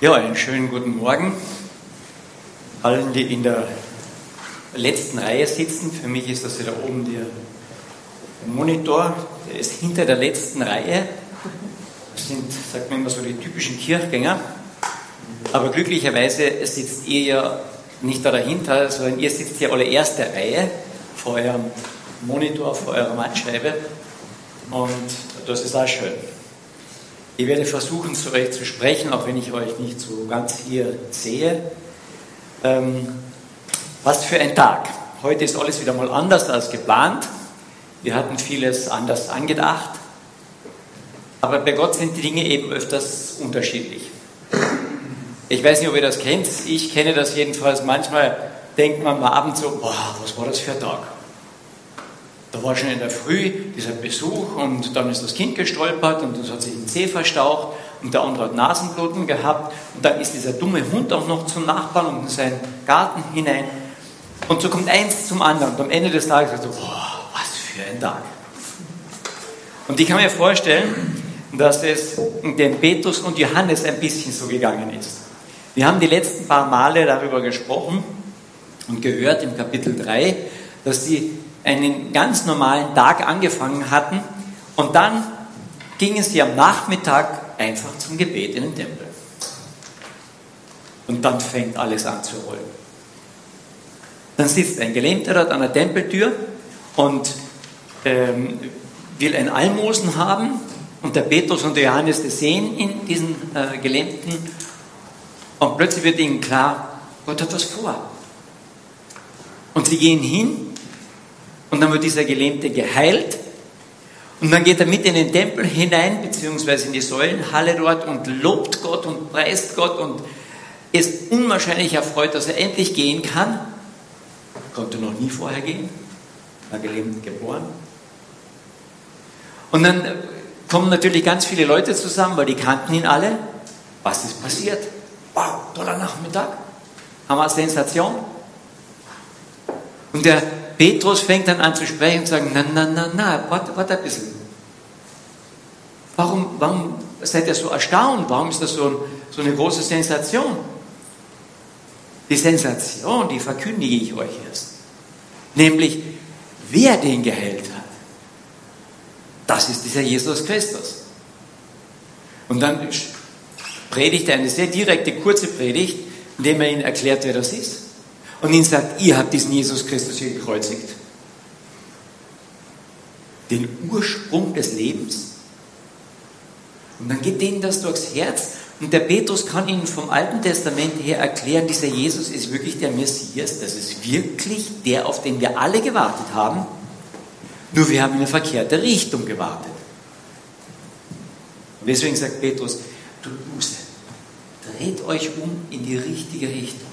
Ja, einen schönen guten Morgen allen, die in der letzten Reihe sitzen. Für mich ist das ja da oben der Monitor, der ist hinter der letzten Reihe. Das sind, sagt man immer so, die typischen Kirchgänger. Aber glücklicherweise sitzt ihr ja nicht da dahinter, sondern ihr sitzt ja alle erste Reihe vor eurem Monitor, vor eurer Mattscheibe. Und das ist auch schön. Ich werde versuchen, zu euch zu sprechen, auch wenn ich euch nicht so ganz hier sehe. Ähm, was für ein Tag. Heute ist alles wieder mal anders als geplant. Wir hatten vieles anders angedacht. Aber bei Gott sind die Dinge eben öfters unterschiedlich. Ich weiß nicht, ob ihr das kennt. Ich kenne das jedenfalls. Manchmal denkt man mal abends so, boah, was war das für ein Tag? Da war schon in der Früh dieser Besuch und dann ist das Kind gestolpert und das hat sich den Zeh verstaucht und der andere hat Nasenbluten gehabt und dann ist dieser dumme Hund auch noch zum Nachbarn und in seinen Garten hinein und so kommt eins zum anderen und am Ende des Tages sagt so, boah, was für ein Tag. Und ich kann mir vorstellen, dass es dem Petrus und Johannes ein bisschen so gegangen ist. Wir haben die letzten paar Male darüber gesprochen und gehört im Kapitel 3, dass sie einen ganz normalen Tag angefangen hatten und dann gingen sie am Nachmittag einfach zum Gebet in den Tempel. Und dann fängt alles an zu rollen. Dann sitzt ein Gelähmter dort an der Tempeltür und ähm, will ein Almosen haben. Und der Petrus und der Johannes das sehen in diesen äh, Gelähmten. Und plötzlich wird ihnen klar, Gott hat was vor. Und sie gehen hin und dann wird dieser Gelähmte geheilt. Und dann geht er mit in den Tempel hinein, beziehungsweise in die Säulenhalle dort und lobt Gott und preist Gott und ist unwahrscheinlich erfreut, dass er endlich gehen kann. Konnte noch nie vorher gehen, war gelähmt geboren. Und dann kommen natürlich ganz viele Leute zusammen, weil die kannten ihn alle. Was ist passiert? Wow, toller Nachmittag. Haben wir eine Sensation. Und der Petrus fängt dann an zu sprechen und sagt, na, na, na, na, warte, warte ein bisschen. Warum, warum seid ihr so erstaunt? Warum ist das so, so eine große Sensation? Die Sensation, die verkündige ich euch erst. Nämlich, wer den geheilt hat. Das ist dieser Jesus Christus. Und dann predigt er eine sehr direkte, kurze Predigt, indem er ihnen erklärt, wer das ist und ihnen sagt, ihr habt diesen Jesus Christus hier gekreuzigt. Den Ursprung des Lebens. Und dann geht denen das durchs Herz und der Petrus kann ihnen vom Alten Testament her erklären, dieser Jesus ist wirklich der Messias, das ist wirklich der, auf den wir alle gewartet haben. Nur wir haben in eine verkehrte Richtung gewartet. Und deswegen sagt Petrus, tut Buße, dreht euch um in die richtige Richtung.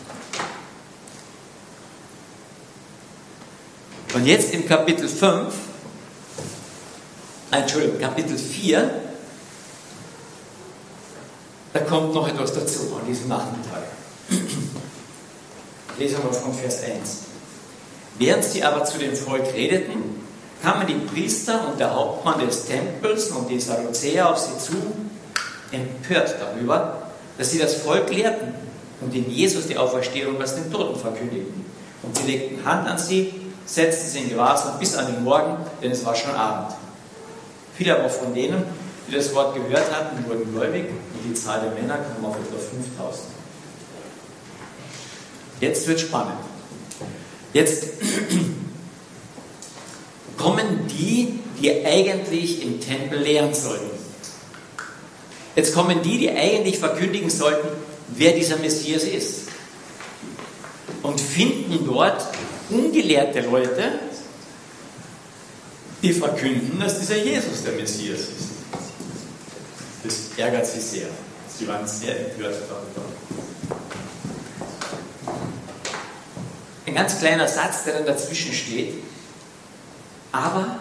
Und jetzt im Kapitel 5, Entschuldigung, Kapitel 4, da kommt noch etwas dazu an diesem Nachmittag. Lesen wir von Vers 1. Während sie aber zu dem Volk redeten, kamen die Priester und der Hauptmann des Tempels und die Sadduzäer auf sie zu, empört darüber, dass sie das Volk lehrten und in Jesus die Auferstehung aus den Toten verkündigten. Und sie legten Hand an sie setzten sie in Gewahrsam bis an den Morgen, denn es war schon Abend. Viele aber von denen, die das Wort gehört hatten, wurden gläubig und die Zahl der Männer kam auf etwa 5000. Jetzt wird spannend. Jetzt kommen die, die eigentlich im Tempel lehren sollten. Jetzt kommen die, die eigentlich verkündigen sollten, wer dieser Messias ist. Und finden dort ungelehrte Leute, die verkünden, dass dieser Jesus der Messias ist. Das ärgert sie sehr. Sie waren sehr empört darüber. Ein ganz kleiner Satz, der dann dazwischen steht. Aber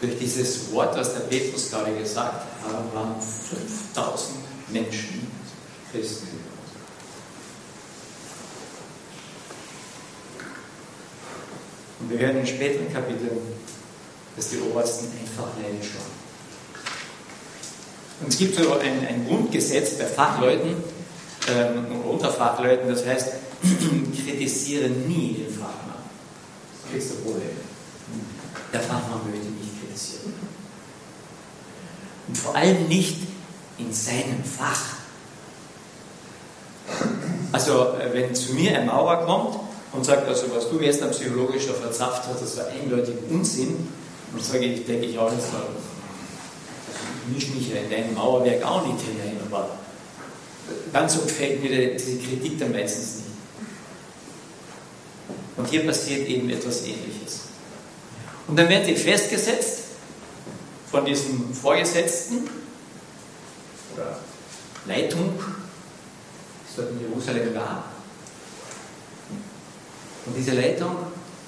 durch dieses Wort, was der Petrus gerade gesagt hat, waren 5000 Menschen Christen Und wir hören in späteren Kapiteln, dass die Obersten einfach neidisch waren. Und es gibt so ein, ein Grundgesetz bei Fachleuten, ähm, unter Fachleuten. Das heißt, kritisiere nie den Fachmann. Das kriegst du Probleme. Der Fachmann möchte nicht kritisieren. Und vor allem nicht in seinem Fach. Also, äh, wenn zu mir ein Maurer kommt und sagt, also was du gestern psychologisch da verzapft hast, das war eindeutig Unsinn, dann sage ich, denke ich auch nicht so, ich mische mich ja in dein Mauerwerk auch nicht hinein, aber ganz so gefällt mir diese Kritik dann meistens nicht. Und hier passiert eben etwas Ähnliches. Und dann werden sie festgesetzt von diesem Vorgesetzten oder Leitung, ist dort in Jerusalem war. Und diese Leitung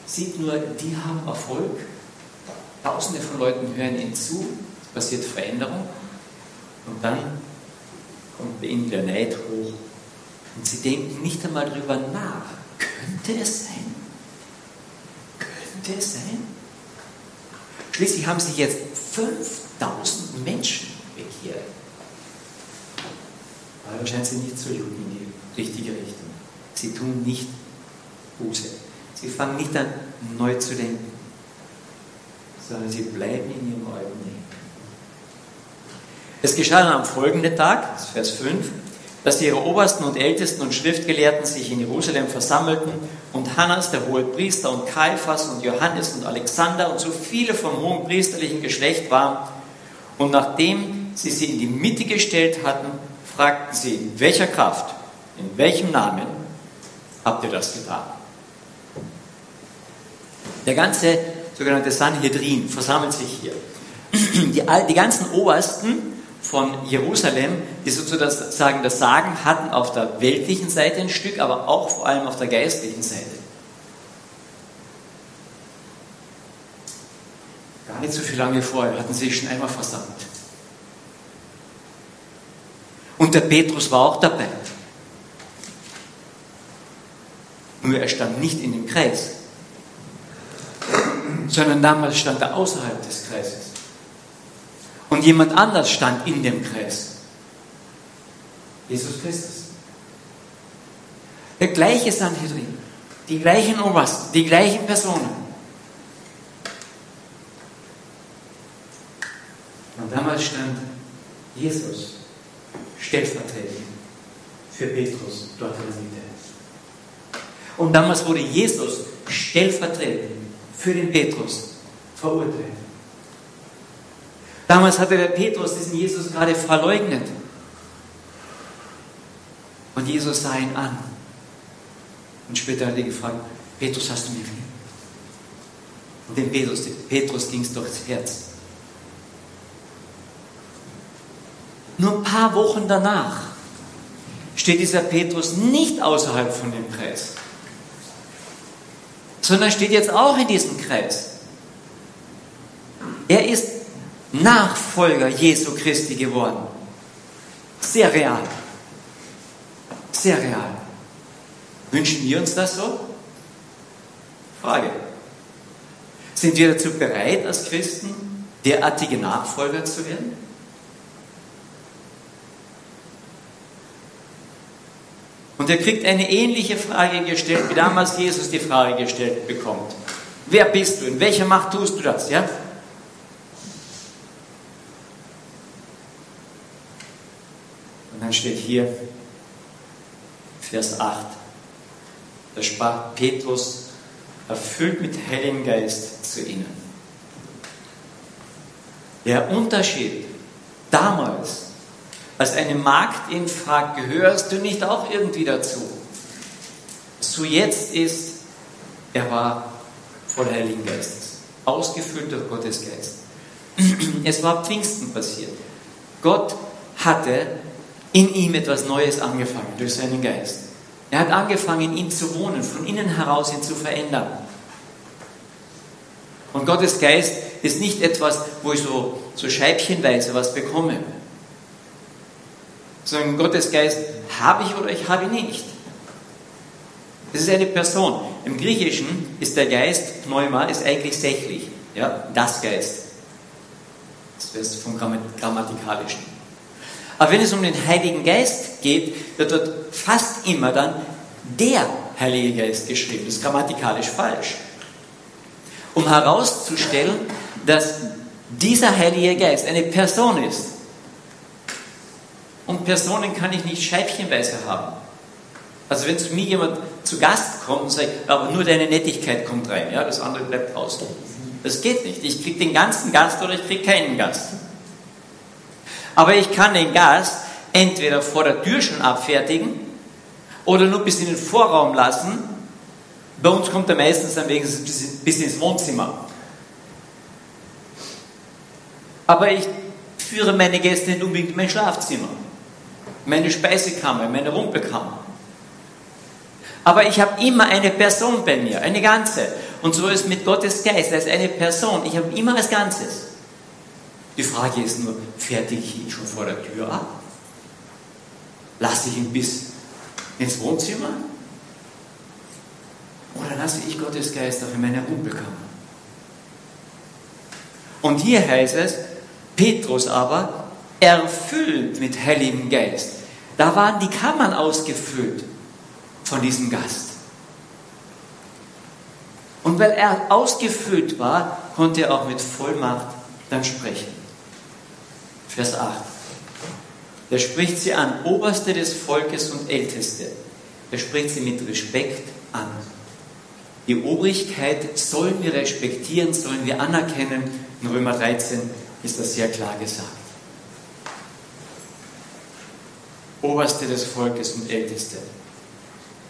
sieht nur, die haben Erfolg. Tausende von Leuten hören ihnen zu, es passiert Veränderung. Und dann kommt bei ihnen der Neid hoch. Und sie denken nicht einmal darüber nach. Könnte es sein? Könnte es sein? Schließlich haben sich jetzt 5000 Menschen bekehrt. Aber dann scheint sie nicht zu jucken in die richtige Richtung. Sie tun nicht Buße. Sie fangen nicht an, neu zu denken, sondern sie bleiben in ihrem alten Leben. Es geschah dann am folgenden Tag, Vers 5, dass ihre Obersten und Ältesten und Schriftgelehrten sich in Jerusalem versammelten und Hannas, der hohe Priester, und Kaiphas und Johannes und Alexander und so viele vom hohen priesterlichen Geschlecht waren. Und nachdem sie sie in die Mitte gestellt hatten, fragten sie, in welcher Kraft, in welchem Namen habt ihr das getan? Der ganze sogenannte Sanhedrin versammelt sich hier. Die, die ganzen Obersten von Jerusalem, die sozusagen das Sagen hatten auf der weltlichen Seite ein Stück, aber auch vor allem auf der geistlichen Seite. Gar nicht so viel lange vorher hatten sie sich schon einmal versammelt. Und der Petrus war auch dabei. Nur er stand nicht in dem Kreis, sondern damals stand er außerhalb des Kreises. Und jemand anders stand in dem Kreis. Jesus Christus. Der gleiche Sanhedrin, die gleichen Obersten, die gleichen Personen. Und damals stand Jesus stellvertretend für Petrus dort in der Mitte. Und damals wurde Jesus stellvertretend für den Petrus verurteilt. Damals hatte der Petrus diesen Jesus gerade verleugnet. Und Jesus sah ihn an. Und später hat er gefragt, Petrus, hast du mir lieb? Und dem Petrus, Petrus ging es durchs Herz. Nur ein paar Wochen danach steht dieser Petrus nicht außerhalb von dem Kreis, sondern steht jetzt auch in diesem Kreis. Er ist Nachfolger Jesu Christi geworden. Sehr real. Sehr real. Wünschen wir uns das so? Frage. Sind wir dazu bereit, als Christen derartige Nachfolger zu werden? Und er kriegt eine ähnliche Frage gestellt, wie damals Jesus die Frage gestellt bekommt. Wer bist du? In welcher Macht tust du das? Ja? dann steht hier, Vers 8, da sprach Petrus, erfüllt mit hellem Geist zu ihnen. Der Unterschied damals, als eine Magd ihn fragt, gehörst du nicht auch irgendwie dazu? So jetzt ist, er war voll Heiligen Geistes, ausgefüllt durch Gottes Geist. Es war Pfingsten passiert. Gott hatte in ihm etwas Neues angefangen durch seinen Geist. Er hat angefangen, in ihm zu wohnen, von innen heraus ihn zu verändern. Und Gottes Geist ist nicht etwas, wo ich so, so scheibchenweise was bekomme, sondern Gottes Geist habe ich oder ich habe ihn nicht. Es ist eine Person. Im Griechischen ist der Geist, Pneuma, ist eigentlich sächlich. Ja, das Geist. Das wäre vom Grammatikalischen. Aber wenn es um den Heiligen Geist geht, wird dort fast immer dann der Heilige Geist geschrieben. Das ist grammatikalisch falsch. Um herauszustellen, dass dieser Heilige Geist eine Person ist. Und Personen kann ich nicht scheibchenweise haben. Also wenn zu mir jemand zu Gast kommt und sagt, aber nur deine Nettigkeit kommt rein, ja, das andere bleibt draußen. Das geht nicht. Ich kriege den ganzen Gast oder ich kriege keinen Gast. Aber ich kann den Gast entweder vor der Tür schon abfertigen oder nur bis in den Vorraum lassen. Bei uns kommt er meistens dann wegen bis ins Wohnzimmer. Aber ich führe meine Gäste nicht unbedingt in mein Schlafzimmer, meine Speisekammer, meine Rumpelkammer. Aber ich habe immer eine Person bei mir, eine ganze. Und so ist mit Gottes Geist, ist eine Person. Ich habe immer als Ganzes. Die Frage ist nur, fertige ich ihn schon vor der Tür ab? Lasse ich ihn bis ins Wohnzimmer? Oder lasse ich Gottes Geist auch in meiner Rumpelkammer? Und hier heißt es, Petrus aber, erfüllt mit Heiligem Geist. Da waren die Kammern ausgefüllt von diesem Gast. Und weil er ausgefüllt war, konnte er auch mit Vollmacht dann sprechen. Vers 8. Er spricht sie an, Oberste des Volkes und Älteste. Er spricht sie mit Respekt an. Die Obrigkeit sollen wir respektieren, sollen wir anerkennen. In Römer 13 ist das sehr klar gesagt. Oberste des Volkes und Älteste.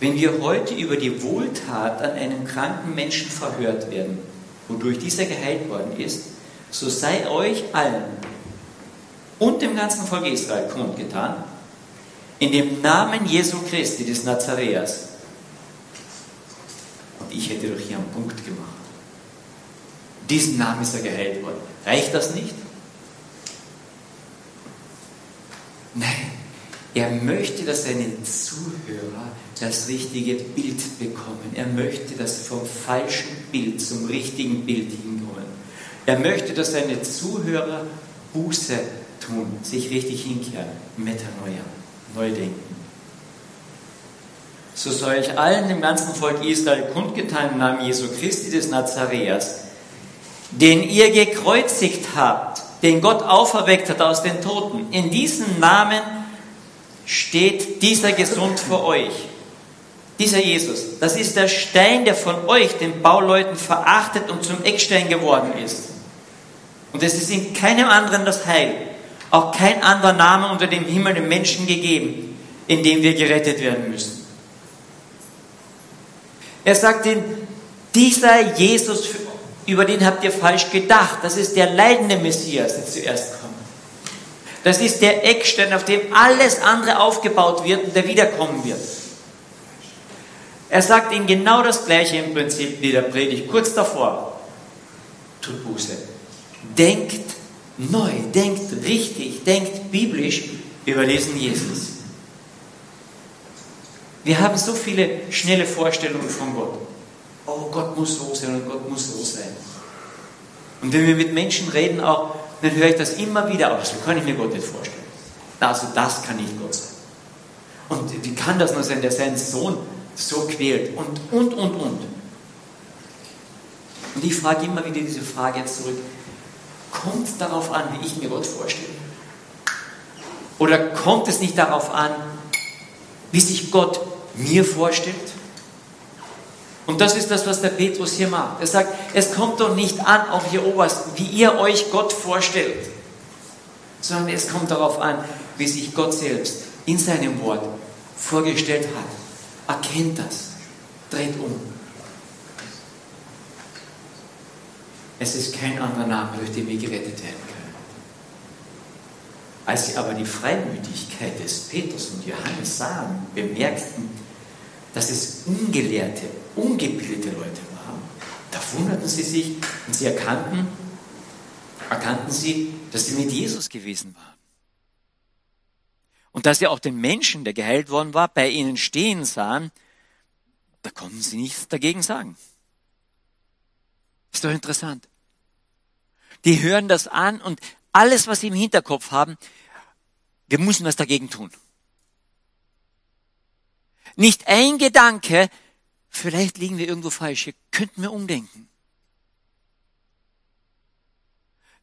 Wenn wir heute über die Wohltat an einem kranken Menschen verhört werden, wodurch dieser geheilt worden ist, so sei euch allen und dem ganzen Volk Israel kundgetan, in dem Namen Jesu Christi des Nazareas. Und ich hätte doch hier einen Punkt gemacht. Diesen Namen ist er geheilt worden. Reicht das nicht? Nein. Er möchte, dass seine Zuhörer das richtige Bild bekommen. Er möchte, dass sie vom falschen Bild zum richtigen Bild hinkommen. Er möchte, dass seine Zuhörer Buße tun, sich richtig hinkehren, Metanoia, neu denken. So soll ich allen im ganzen Volk Israel kundgetan im Namen Jesu Christi des Nazareas, den ihr gekreuzigt habt, den Gott auferweckt hat aus den Toten. In diesem Namen steht dieser gesund vor euch. Dieser Jesus, das ist der Stein, der von euch, den Bauleuten, verachtet und zum Eckstein geworden ist. Und es ist in keinem anderen das Heil, auch kein anderer Name unter dem Himmel dem Menschen gegeben, in dem wir gerettet werden müssen. Er sagt ihnen, dieser Jesus, über den habt ihr falsch gedacht, das ist der leidende Messias, der zuerst kommt. Das ist der Eckstein, auf dem alles andere aufgebaut wird und der wiederkommen wird. Er sagt ihnen genau das Gleiche im Prinzip wie der Predigt, kurz davor. Tut Buße. Denkt neu, denkt richtig, denkt biblisch über diesen Jesus. Wir haben so viele schnelle Vorstellungen von Gott. Oh, Gott muss so sein und Gott muss so sein. Und wenn wir mit Menschen reden, auch dann höre ich das immer wieder aus. Wie kann ich mir Gott nicht vorstellen? Also das kann nicht Gott sein. Und wie kann das nur sein, der seinen Sohn so quält? Und, und, und, und. Und ich frage immer wieder diese Frage jetzt zurück. Kommt es darauf an, wie ich mir Gott vorstelle? Oder kommt es nicht darauf an, wie sich Gott mir vorstellt? Und das ist das, was der Petrus hier macht. Er sagt, es kommt doch nicht an, auch hier oberst, wie ihr euch Gott vorstellt, sondern es kommt darauf an, wie sich Gott selbst in seinem Wort vorgestellt hat. Erkennt das, dreht um. Es ist kein anderer Name, durch den wir gerettet werden können. Als sie aber die Freimütigkeit des Petrus und Johannes sahen, bemerkten, dass es ungelehrte, ungebildete Leute waren. Da wunderten sie sich und sie erkannten, erkannten sie, dass sie mit Jesus gewesen waren. Und dass sie auch den Menschen, der geheilt worden war, bei ihnen stehen sahen, da konnten sie nichts dagegen sagen. Ist doch interessant. Die hören das an und alles, was sie im Hinterkopf haben, wir müssen was dagegen tun. Nicht ein Gedanke, vielleicht liegen wir irgendwo falsch, hier könnten wir umdenken.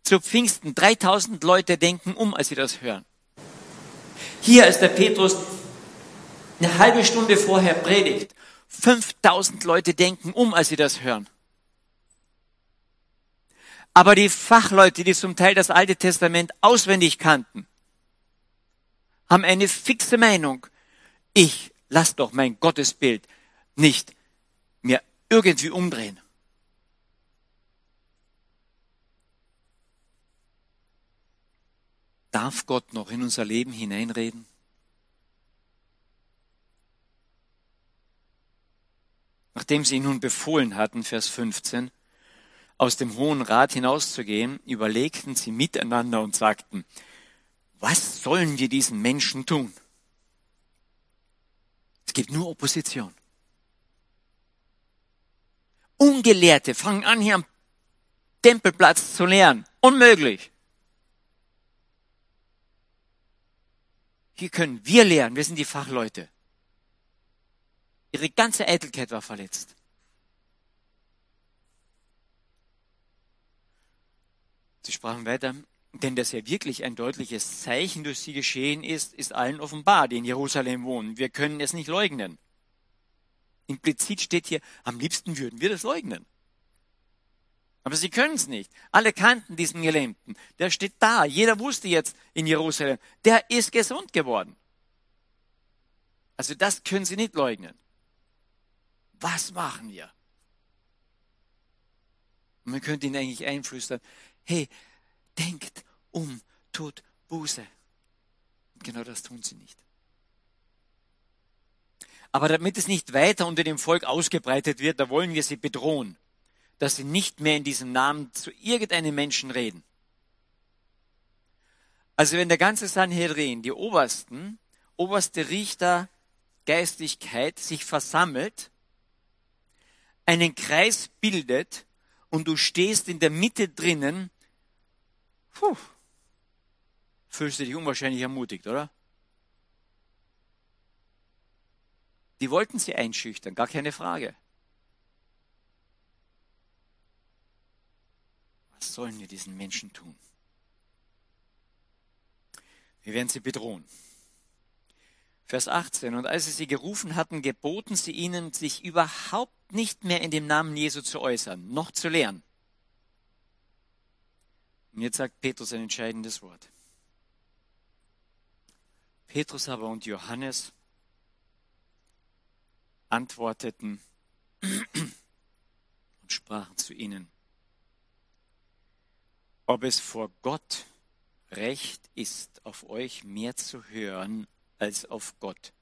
Zu Pfingsten, 3000 Leute denken um, als sie das hören. Hier ist der Petrus eine halbe Stunde vorher predigt. 5000 Leute denken um, als sie das hören. Aber die Fachleute, die zum Teil das Alte Testament auswendig kannten, haben eine fixe Meinung. Ich lass doch mein Gottesbild nicht mir irgendwie umdrehen. Darf Gott noch in unser Leben hineinreden? Nachdem sie ihn nun befohlen hatten, Vers 15, aus dem Hohen Rat hinauszugehen, überlegten sie miteinander und sagten, was sollen wir diesen Menschen tun? Es gibt nur Opposition. Ungelehrte fangen an, hier am Tempelplatz zu lehren. Unmöglich. Hier können wir lehren, wir sind die Fachleute. Ihre ganze Eitelkeit war verletzt. Sie sprachen weiter, denn dass ja wirklich ein deutliches Zeichen durch sie geschehen ist, ist allen offenbar, die in Jerusalem wohnen. Wir können es nicht leugnen. Implizit steht hier, am liebsten würden wir das leugnen. Aber sie können es nicht. Alle kannten diesen Gelähmten. Der steht da. Jeder wusste jetzt in Jerusalem, der ist gesund geworden. Also das können sie nicht leugnen. Was machen wir? Und man könnte ihnen eigentlich einflüstern, hey, denkt um, tut Buße. Genau das tun sie nicht. Aber damit es nicht weiter unter dem Volk ausgebreitet wird, da wollen wir sie bedrohen, dass sie nicht mehr in diesem Namen zu irgendeinem Menschen reden. Also wenn der ganze Sanhedrin, die Obersten, oberste Richter, Geistlichkeit sich versammelt, einen Kreis bildet und du stehst in der Mitte drinnen, puh, fühlst du dich unwahrscheinlich ermutigt, oder? Die wollten sie einschüchtern, gar keine Frage. Was sollen wir diesen Menschen tun? Wir werden sie bedrohen. Vers 18. Und als sie sie gerufen hatten, geboten sie ihnen, sich überhaupt nicht mehr in dem Namen Jesu zu äußern, noch zu lehren. Und jetzt sagt Petrus ein entscheidendes Wort. Petrus aber und Johannes antworteten und sprachen zu ihnen, ob es vor Gott recht ist, auf euch mehr zu hören als auf Gott,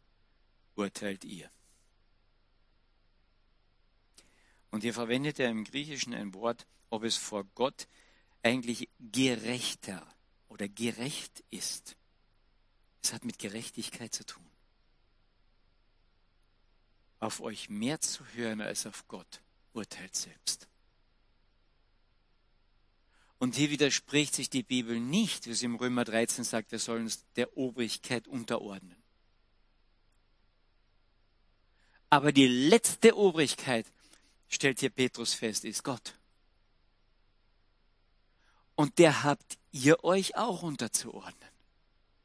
urteilt ihr. Und hier verwendet er im Griechischen ein Wort, ob es vor Gott eigentlich gerechter oder gerecht ist. Es hat mit Gerechtigkeit zu tun. Auf euch mehr zu hören als auf Gott, urteilt selbst. Und hier widerspricht sich die Bibel nicht, wie sie im Römer 13 sagt, wir sollen uns der Obrigkeit unterordnen. Aber die letzte Obrigkeit, stellt hier Petrus fest, ist Gott. Und der habt ihr euch auch unterzuordnen.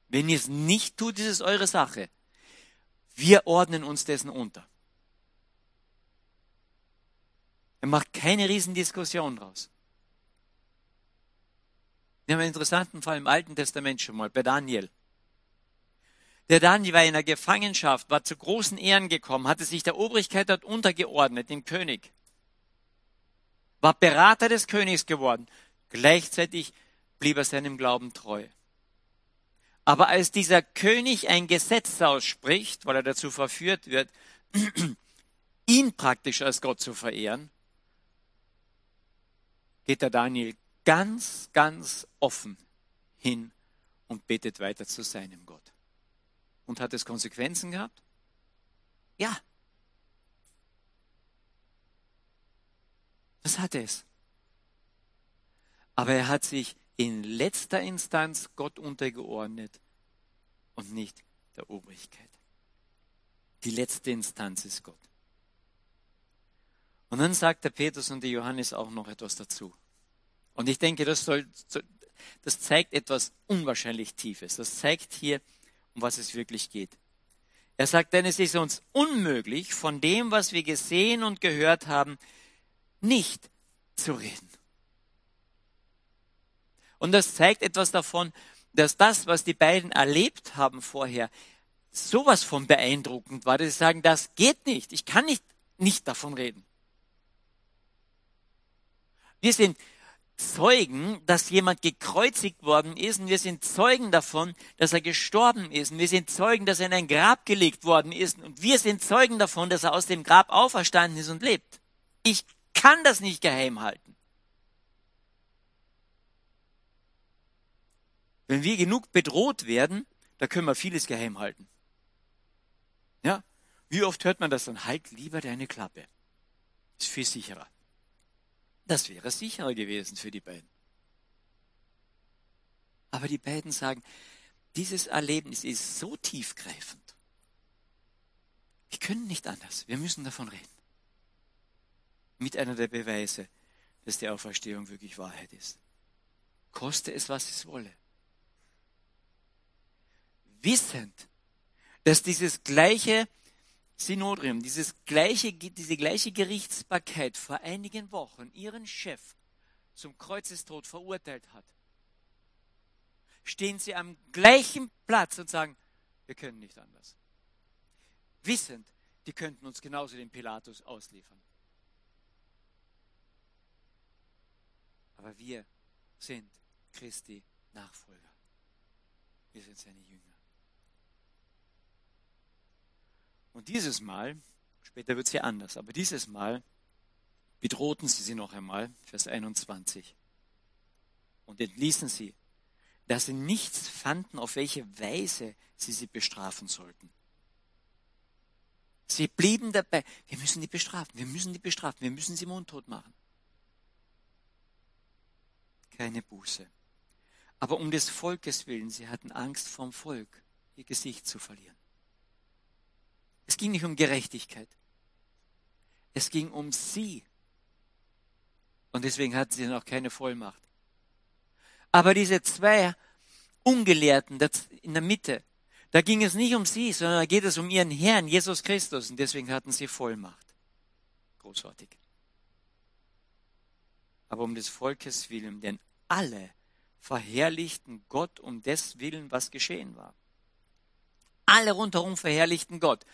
Wenn ihr es nicht tut, ist es eure Sache. Wir ordnen uns dessen unter. Er macht keine Riesendiskussion draus. Wir haben einen interessanten Fall im Alten Testament schon mal, bei Daniel. Der Daniel war in der Gefangenschaft, war zu großen Ehren gekommen, hatte sich der Obrigkeit dort untergeordnet, dem König. War Berater des Königs geworden. Gleichzeitig blieb er seinem Glauben treu. Aber als dieser König ein Gesetz ausspricht, weil er dazu verführt wird, ihn praktisch als Gott zu verehren, geht der Daniel ganz, ganz offen hin und betet weiter zu seinem Gott. Und hat es Konsequenzen gehabt? Ja. Das hat es. Aber er hat sich in letzter Instanz Gott untergeordnet und nicht der Obrigkeit. Die letzte Instanz ist Gott. Und dann sagt der Petrus und der Johannes auch noch etwas dazu. Und ich denke, das, soll, das zeigt etwas unwahrscheinlich Tiefes. Das zeigt hier, um was es wirklich geht. Er sagt, denn es ist uns unmöglich, von dem, was wir gesehen und gehört haben, nicht zu reden. Und das zeigt etwas davon, dass das, was die beiden erlebt haben vorher, sowas von beeindruckend war, dass sie sagen, das geht nicht. Ich kann nicht, nicht davon reden. Wir sind Zeugen, dass jemand gekreuzigt worden ist und wir sind Zeugen davon, dass er gestorben ist und wir sind Zeugen, dass er in ein Grab gelegt worden ist und wir sind Zeugen davon, dass er aus dem Grab auferstanden ist und lebt. Ich kann das nicht geheim halten. Wenn wir genug bedroht werden, da können wir vieles geheim halten. Ja? Wie oft hört man das dann? Halt lieber deine Klappe. Ist viel sicherer. Das wäre sicherer gewesen für die beiden. Aber die beiden sagen, dieses Erlebnis ist so tiefgreifend. Wir können nicht anders. Wir müssen davon reden. Mit einer der Beweise, dass die Auferstehung wirklich Wahrheit ist. Koste es, was es wolle. Wissend, dass dieses gleiche Synodrium, dieses gleiche, diese gleiche Gerichtsbarkeit vor einigen Wochen ihren Chef zum Kreuzestod verurteilt hat, stehen sie am gleichen Platz und sagen, wir können nicht anders. Wissend, die könnten uns genauso den Pilatus ausliefern. Aber wir sind Christi Nachfolger. Wir sind seine Jünger. Und dieses Mal, später wird es ja anders, aber dieses Mal bedrohten sie sie noch einmal, Vers 21, und entließen sie, dass sie nichts fanden, auf welche Weise sie sie bestrafen sollten. Sie blieben dabei, wir müssen die bestrafen, wir müssen die bestrafen, wir müssen sie mundtot machen. Keine Buße. Aber um des Volkes willen, sie hatten Angst vom Volk, ihr Gesicht zu verlieren. Es ging nicht um Gerechtigkeit. Es ging um sie. Und deswegen hatten sie noch keine Vollmacht. Aber diese zwei Ungelehrten in der Mitte, da ging es nicht um sie, sondern da geht es um ihren Herrn, Jesus Christus. Und deswegen hatten sie Vollmacht. Großartig. Aber um des Volkes willen, denn alle verherrlichten Gott um des Willen, was geschehen war. Alle rundherum verherrlichten Gott.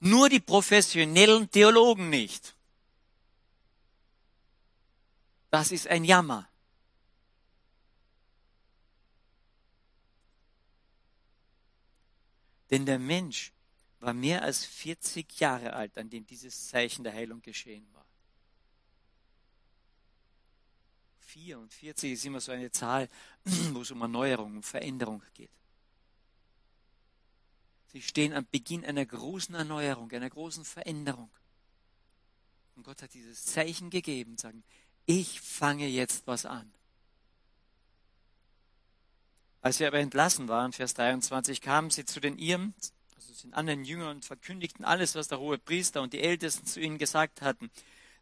Nur die professionellen Theologen nicht. Das ist ein Jammer. Denn der Mensch war mehr als 40 Jahre alt, an dem dieses Zeichen der Heilung geschehen war. 44 ist immer so eine Zahl, wo es um Erneuerung, um Veränderung geht. Sie stehen am Beginn einer großen Erneuerung, einer großen Veränderung. Und Gott hat dieses Zeichen gegeben, sagen, ich fange jetzt was an. Als sie aber entlassen waren, Vers 23, kamen sie zu den Ihren, also den anderen Jüngern, und verkündigten alles, was der hohe Priester und die Ältesten zu ihnen gesagt hatten.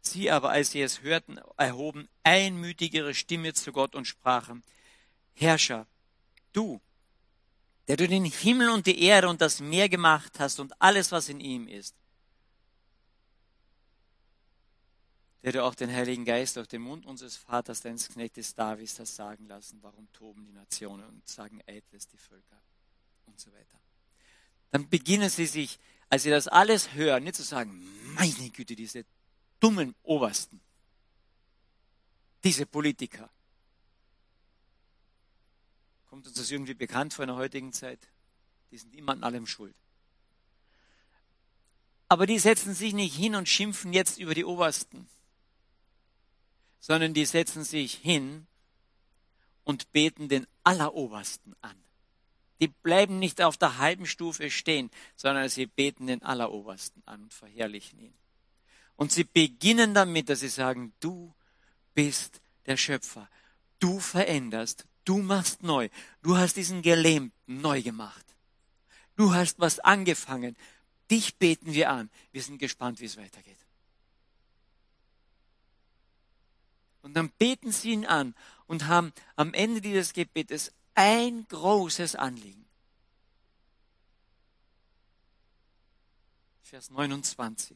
Sie aber, als sie es hörten, erhoben einmütig ihre Stimme zu Gott und sprachen, Herrscher, du, der du den Himmel und die Erde und das Meer gemacht hast und alles, was in ihm ist. Der du auch den Heiligen Geist durch den Mund unseres Vaters, deines Knechtes Davids, hast sagen lassen, warum toben die Nationen und sagen eitles die Völker und so weiter. Dann beginnen sie sich, als sie das alles hören, nicht zu sagen, meine Güte, diese dummen Obersten, diese Politiker, Kommt uns das irgendwie bekannt vor in der heutigen Zeit? Die sind immer an allem schuld. Aber die setzen sich nicht hin und schimpfen jetzt über die Obersten, sondern die setzen sich hin und beten den Allerobersten an. Die bleiben nicht auf der halben Stufe stehen, sondern sie beten den Allerobersten an und verherrlichen ihn. Und sie beginnen damit, dass sie sagen, du bist der Schöpfer. Du veränderst, Du machst neu. Du hast diesen Gelähmten neu gemacht. Du hast was angefangen. Dich beten wir an. Wir sind gespannt, wie es weitergeht. Und dann beten sie ihn an und haben am Ende dieses Gebetes ein großes Anliegen. Vers 29.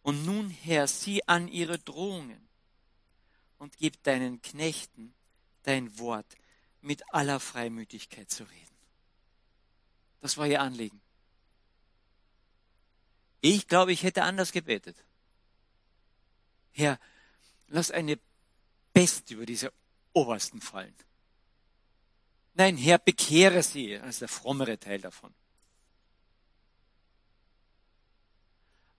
Und nun, Herr, sieh an ihre Drohungen und gib deinen Knechten dein Wort mit aller Freimütigkeit zu reden. Das war ihr Anliegen. Ich glaube, ich hätte anders gebetet. Herr, lass eine Pest über diese Obersten fallen. Nein, Herr, bekehre sie, als der frommere Teil davon.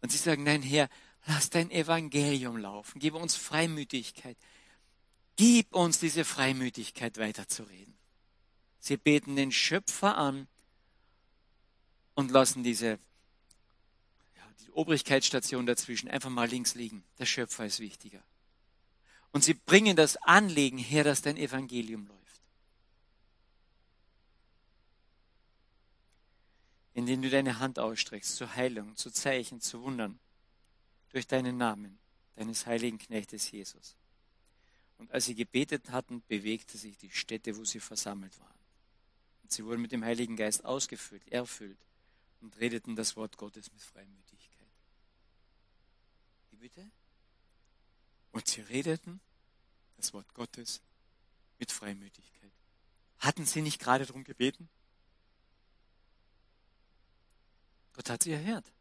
Und sie sagen, nein, Herr, lass dein Evangelium laufen, gib uns Freimütigkeit. Gib uns diese Freimütigkeit weiterzureden. Sie beten den Schöpfer an und lassen diese, ja, die Obrigkeitsstation dazwischen einfach mal links liegen. Der Schöpfer ist wichtiger. Und sie bringen das Anliegen her, dass dein Evangelium läuft. indem du deine Hand ausstreckst zur Heilung, zu Zeichen, zu Wundern, durch deinen Namen, deines heiligen Knechtes Jesus. Und als sie gebetet hatten, bewegte sich die Stätte, wo sie versammelt waren. Und sie wurden mit dem Heiligen Geist ausgefüllt, erfüllt und redeten das Wort Gottes mit Freimütigkeit. Wie bitte? Und sie redeten das Wort Gottes mit Freimütigkeit. Hatten sie nicht gerade darum gebeten? Gott hat sie erhört.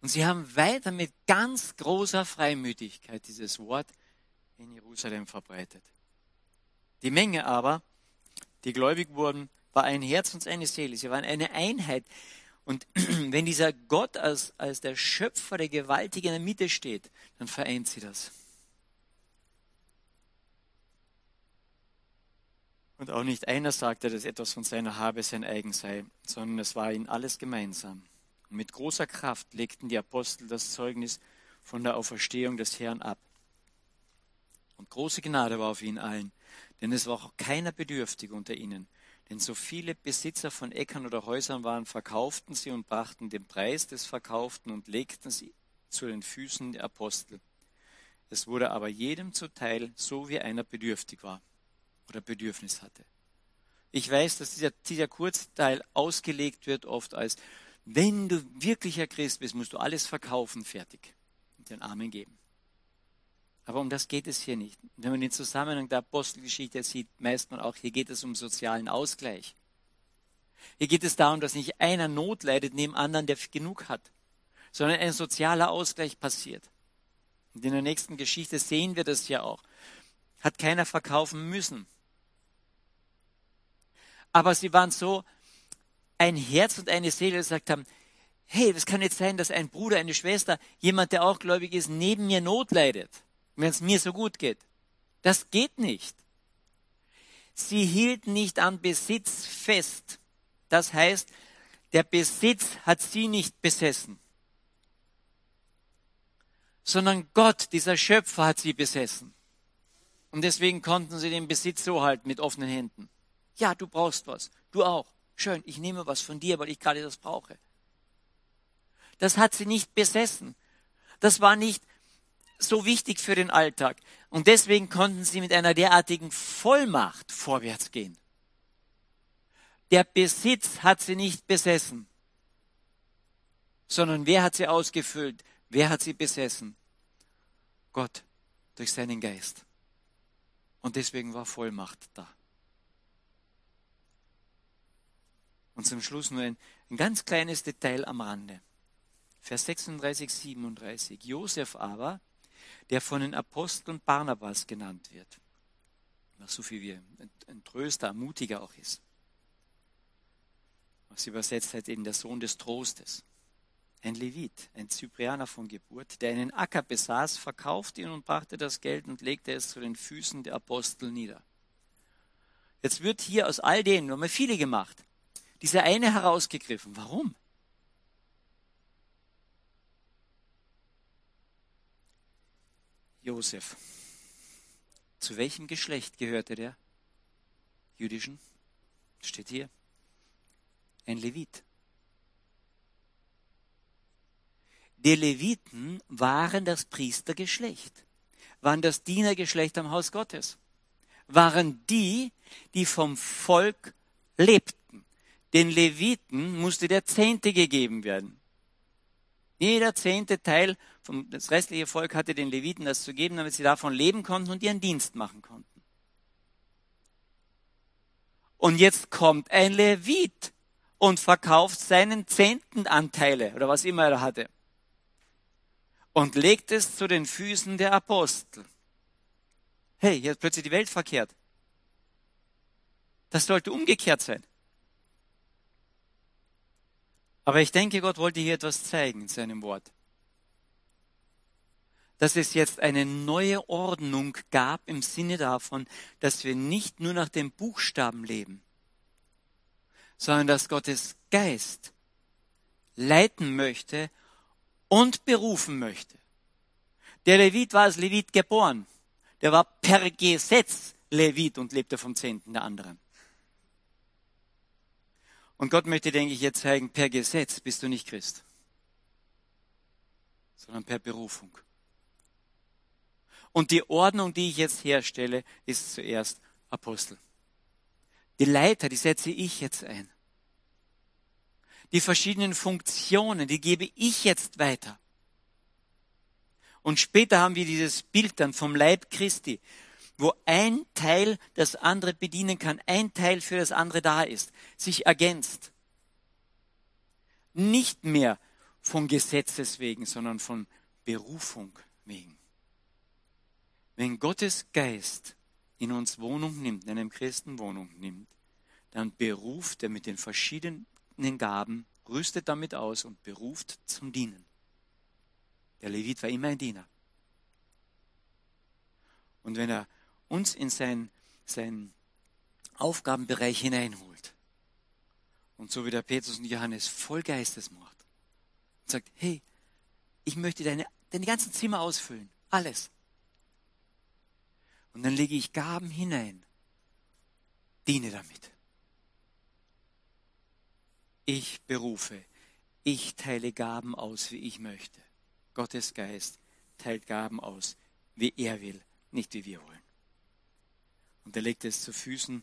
Und sie haben weiter mit ganz großer Freimütigkeit dieses Wort in Jerusalem verbreitet. Die Menge aber, die gläubig wurden, war ein Herz und eine Seele. Sie waren eine Einheit. Und wenn dieser Gott als, als der Schöpfer, der Gewaltige in der Mitte steht, dann vereint sie das. Und auch nicht einer sagte, dass etwas von seiner Habe sein eigen sei, sondern es war ihnen alles gemeinsam. Und mit großer Kraft legten die Apostel das Zeugnis von der Auferstehung des Herrn ab. Und große Gnade war auf ihnen allen, denn es war auch keiner bedürftig unter ihnen. Denn so viele Besitzer von Äckern oder Häusern waren, verkauften sie und brachten den Preis des Verkauften und legten sie zu den Füßen der Apostel. Es wurde aber jedem zuteil, so wie einer bedürftig war oder Bedürfnis hatte. Ich weiß, dass dieser, dieser Kurzteil ausgelegt wird oft als, wenn du wirklicher Christ bist, musst du alles verkaufen, fertig, und den Armen geben. Aber um das geht es hier nicht. Wenn man den Zusammenhang der Apostelgeschichte sieht, meist man auch, hier geht es um sozialen Ausgleich. Hier geht es darum, dass nicht einer Not leidet neben anderen, der genug hat, sondern ein sozialer Ausgleich passiert. Und in der nächsten Geschichte sehen wir das ja auch. Hat keiner verkaufen müssen aber sie waren so ein Herz und eine Seele, die gesagt haben, hey, das kann jetzt sein, dass ein Bruder, eine Schwester, jemand, der auch gläubig ist, neben mir Not leidet, wenn es mir so gut geht. Das geht nicht. Sie hielten nicht an Besitz fest. Das heißt, der Besitz hat sie nicht besessen, sondern Gott, dieser Schöpfer, hat sie besessen. Und deswegen konnten sie den Besitz so halten mit offenen Händen. Ja, du brauchst was. Du auch. Schön, ich nehme was von dir, weil ich gerade das brauche. Das hat sie nicht besessen. Das war nicht so wichtig für den Alltag. Und deswegen konnten sie mit einer derartigen Vollmacht vorwärts gehen. Der Besitz hat sie nicht besessen, sondern wer hat sie ausgefüllt? Wer hat sie besessen? Gott durch seinen Geist. Und deswegen war Vollmacht da. Und zum Schluss nur ein, ein ganz kleines Detail am Rande. Vers 36, 37. Josef aber, der von den Aposteln Barnabas genannt wird, was so viel wie ein, Tröster, ein Mutiger auch ist. Was übersetzt halt eben der Sohn des Trostes. Ein Levit, ein Zyprianer von Geburt, der einen Acker besaß, verkaufte ihn und brachte das Geld und legte es zu den Füßen der Apostel nieder. Jetzt wird hier aus all denen, haben viele gemacht, dieser eine herausgegriffen. Warum? Josef. Zu welchem Geschlecht gehörte der? Jüdischen? Steht hier. ein Levit. Die Leviten waren das Priestergeschlecht, waren das Dienergeschlecht am Haus Gottes, waren die, die vom Volk lebten. Den Leviten musste der Zehnte gegeben werden. Jeder zehnte Teil das restliche Volk hatte den Leviten das zu geben, damit sie davon leben konnten und ihren Dienst machen konnten. Und jetzt kommt ein Levit und verkauft seinen zehnten Anteile oder was immer er hatte und legt es zu den Füßen der Apostel. Hey, hier ist plötzlich die Welt verkehrt. Das sollte umgekehrt sein. Aber ich denke, Gott wollte hier etwas zeigen in seinem Wort. Dass es jetzt eine neue Ordnung gab im Sinne davon, dass wir nicht nur nach dem Buchstaben leben, sondern dass Gottes Geist leiten möchte und berufen möchte. Der Levit war als Levit geboren. Der war per Gesetz Levit und lebte vom Zehnten der anderen. Und Gott möchte, denke ich, jetzt zeigen, per Gesetz bist du nicht Christ, sondern per Berufung. Und die Ordnung, die ich jetzt herstelle, ist zuerst Apostel. Die Leiter, die setze ich jetzt ein die verschiedenen Funktionen, die gebe ich jetzt weiter. Und später haben wir dieses Bild dann vom Leib Christi, wo ein Teil das andere bedienen kann, ein Teil für das andere da ist, sich ergänzt. Nicht mehr von Gesetzes wegen, sondern von Berufung wegen. Wenn Gottes Geist in uns Wohnung nimmt, in einem Christen Wohnung nimmt, dann beruft er mit den verschiedenen den Gaben, rüstet damit aus und beruft zum Dienen. Der Levit war immer ein Diener. Und wenn er uns in seinen sein Aufgabenbereich hineinholt und so wie der Petrus und Johannes voll Geistes macht sagt, hey, ich möchte deine, deine ganzen Zimmer ausfüllen, alles. Und dann lege ich Gaben hinein, diene damit. Ich berufe. Ich teile Gaben aus, wie ich möchte. Gottes Geist teilt Gaben aus, wie er will, nicht wie wir wollen. Und er legt es zu Füßen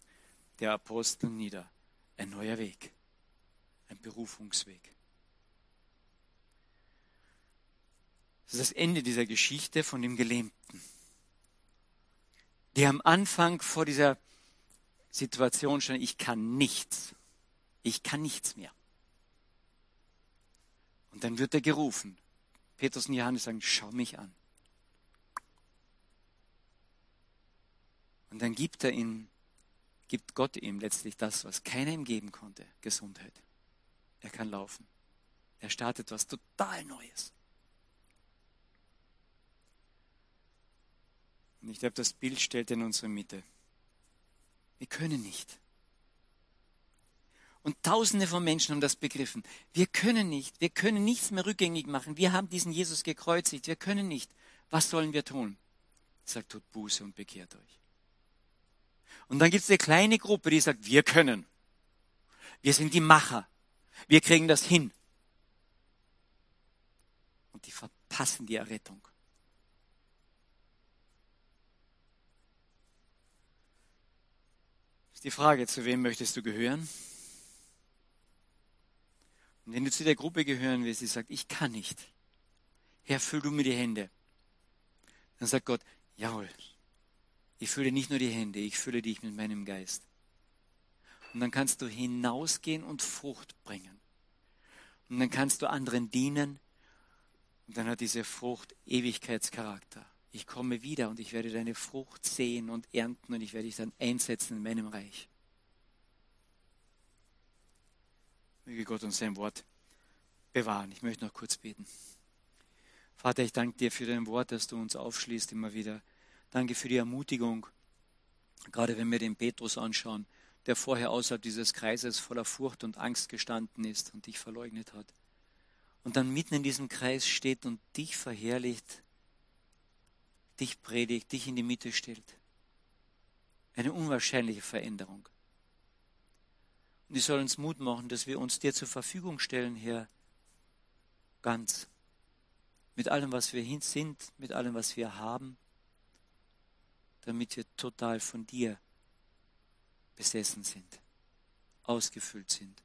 der Apostel nieder. Ein neuer Weg. Ein Berufungsweg. Das ist das Ende dieser Geschichte von dem Gelähmten, der am Anfang vor dieser Situation stand, ich kann nichts. Ich kann nichts mehr. Und dann wird er gerufen. Petrus und Johannes sagen, schau mich an. Und dann gibt er ihm, gibt Gott ihm letztlich das, was keiner ihm geben konnte, Gesundheit. Er kann laufen. Er startet was total Neues. Und ich glaube, das Bild stellt in unsere Mitte. Wir können nicht. Und tausende von Menschen haben das begriffen. Wir können nicht, wir können nichts mehr rückgängig machen. Wir haben diesen Jesus gekreuzigt, wir können nicht. Was sollen wir tun? Sagt, tut Buße und bekehrt euch. Und dann gibt es eine kleine Gruppe, die sagt, wir können. Wir sind die Macher. Wir kriegen das hin. Und die verpassen die Errettung. Das ist die Frage, zu wem möchtest du gehören? Und wenn du zu der Gruppe gehören willst, die sagt, ich kann nicht, Herr, füll du mir die Hände. Dann sagt Gott, jawohl, ich fülle nicht nur die Hände, ich fülle dich mit meinem Geist. Und dann kannst du hinausgehen und Frucht bringen. Und dann kannst du anderen dienen. Und dann hat diese Frucht Ewigkeitscharakter. Ich komme wieder und ich werde deine Frucht sehen und ernten und ich werde dich dann einsetzen in meinem Reich. Möge Gott uns sein Wort bewahren. Ich möchte noch kurz beten. Vater, ich danke dir für dein Wort, das du uns aufschließt immer wieder. Danke für die Ermutigung, gerade wenn wir den Petrus anschauen, der vorher außerhalb dieses Kreises voller Furcht und Angst gestanden ist und dich verleugnet hat. Und dann mitten in diesem Kreis steht und dich verherrlicht, dich predigt, dich in die Mitte stellt. Eine unwahrscheinliche Veränderung. Und die soll uns Mut machen, dass wir uns dir zur Verfügung stellen, Herr, ganz. Mit allem, was wir hin sind, mit allem, was wir haben, damit wir total von dir besessen sind, ausgefüllt sind,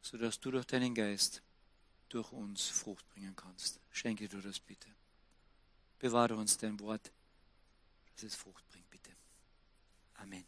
sodass du durch deinen Geist durch uns Frucht bringen kannst. Schenke du das bitte. Bewahre uns dein Wort, dass es Frucht bringt, bitte. Amen.